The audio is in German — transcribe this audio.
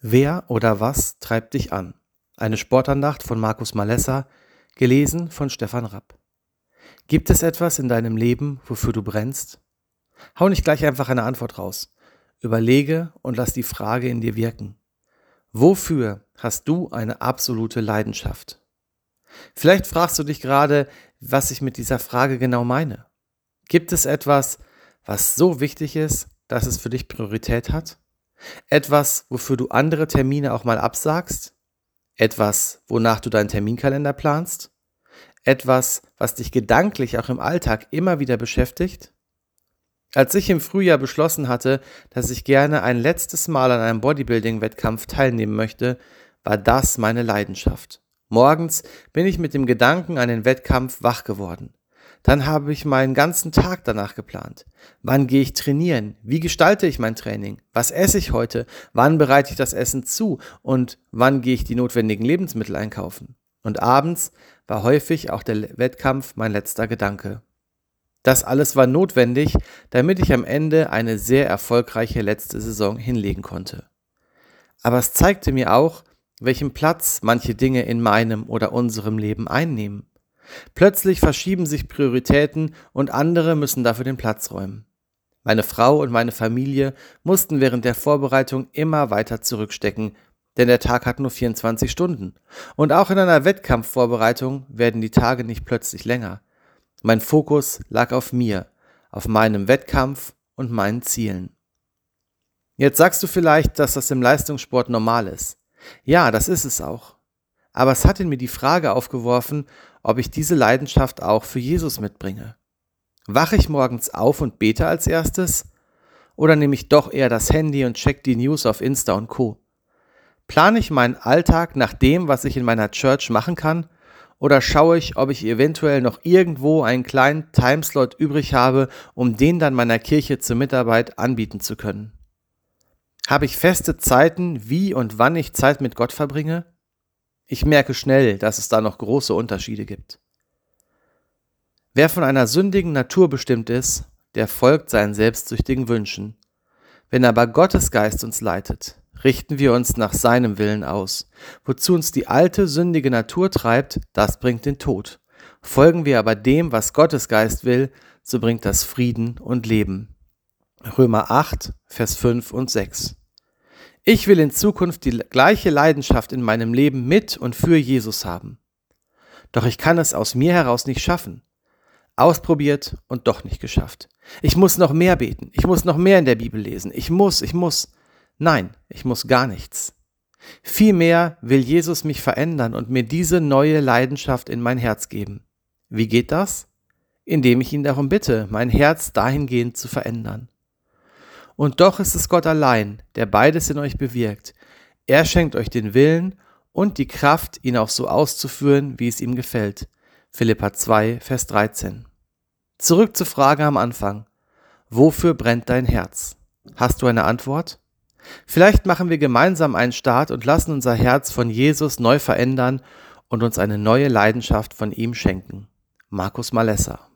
Wer oder was treibt dich an? Eine Sportandacht von Markus Malessa, gelesen von Stefan Rapp. Gibt es etwas in deinem Leben, wofür du brennst? Hau nicht gleich einfach eine Antwort raus. Überlege und lass die Frage in dir wirken. Wofür hast du eine absolute Leidenschaft? Vielleicht fragst du dich gerade, was ich mit dieser Frage genau meine. Gibt es etwas, was so wichtig ist, dass es für dich Priorität hat? Etwas, wofür du andere Termine auch mal absagst? Etwas, wonach du deinen Terminkalender planst? Etwas, was dich gedanklich auch im Alltag immer wieder beschäftigt? Als ich im Frühjahr beschlossen hatte, dass ich gerne ein letztes Mal an einem Bodybuilding-Wettkampf teilnehmen möchte, war das meine Leidenschaft. Morgens bin ich mit dem Gedanken an den Wettkampf wach geworden. Dann habe ich meinen ganzen Tag danach geplant. Wann gehe ich trainieren? Wie gestalte ich mein Training? Was esse ich heute? Wann bereite ich das Essen zu? Und wann gehe ich die notwendigen Lebensmittel einkaufen? Und abends war häufig auch der Wettkampf mein letzter Gedanke. Das alles war notwendig, damit ich am Ende eine sehr erfolgreiche letzte Saison hinlegen konnte. Aber es zeigte mir auch, welchen Platz manche Dinge in meinem oder unserem Leben einnehmen. Plötzlich verschieben sich Prioritäten und andere müssen dafür den Platz räumen. Meine Frau und meine Familie mussten während der Vorbereitung immer weiter zurückstecken, denn der Tag hat nur 24 Stunden. Und auch in einer Wettkampfvorbereitung werden die Tage nicht plötzlich länger. Mein Fokus lag auf mir, auf meinem Wettkampf und meinen Zielen. Jetzt sagst du vielleicht, dass das im Leistungssport normal ist. Ja, das ist es auch. Aber es hat in mir die Frage aufgeworfen, ob ich diese Leidenschaft auch für Jesus mitbringe. Wache ich morgens auf und bete als erstes? Oder nehme ich doch eher das Handy und check die News auf Insta und Co? Plane ich meinen Alltag nach dem, was ich in meiner Church machen kann? Oder schaue ich, ob ich eventuell noch irgendwo einen kleinen Timeslot übrig habe, um den dann meiner Kirche zur Mitarbeit anbieten zu können? Habe ich feste Zeiten, wie und wann ich Zeit mit Gott verbringe? Ich merke schnell, dass es da noch große Unterschiede gibt. Wer von einer sündigen Natur bestimmt ist, der folgt seinen selbstsüchtigen Wünschen. Wenn aber Gottes Geist uns leitet, richten wir uns nach seinem Willen aus. Wozu uns die alte, sündige Natur treibt, das bringt den Tod. Folgen wir aber dem, was Gottes Geist will, so bringt das Frieden und Leben. Römer 8, Vers 5 und 6. Ich will in Zukunft die gleiche Leidenschaft in meinem Leben mit und für Jesus haben. Doch ich kann es aus mir heraus nicht schaffen. Ausprobiert und doch nicht geschafft. Ich muss noch mehr beten. Ich muss noch mehr in der Bibel lesen. Ich muss, ich muss. Nein, ich muss gar nichts. Vielmehr will Jesus mich verändern und mir diese neue Leidenschaft in mein Herz geben. Wie geht das? Indem ich ihn darum bitte, mein Herz dahingehend zu verändern. Und doch ist es Gott allein, der beides in euch bewirkt. Er schenkt euch den Willen und die Kraft, ihn auch so auszuführen, wie es ihm gefällt. Philippa 2, Vers 13. Zurück zur Frage am Anfang. Wofür brennt dein Herz? Hast du eine Antwort? Vielleicht machen wir gemeinsam einen Start und lassen unser Herz von Jesus neu verändern und uns eine neue Leidenschaft von ihm schenken. Markus Malessa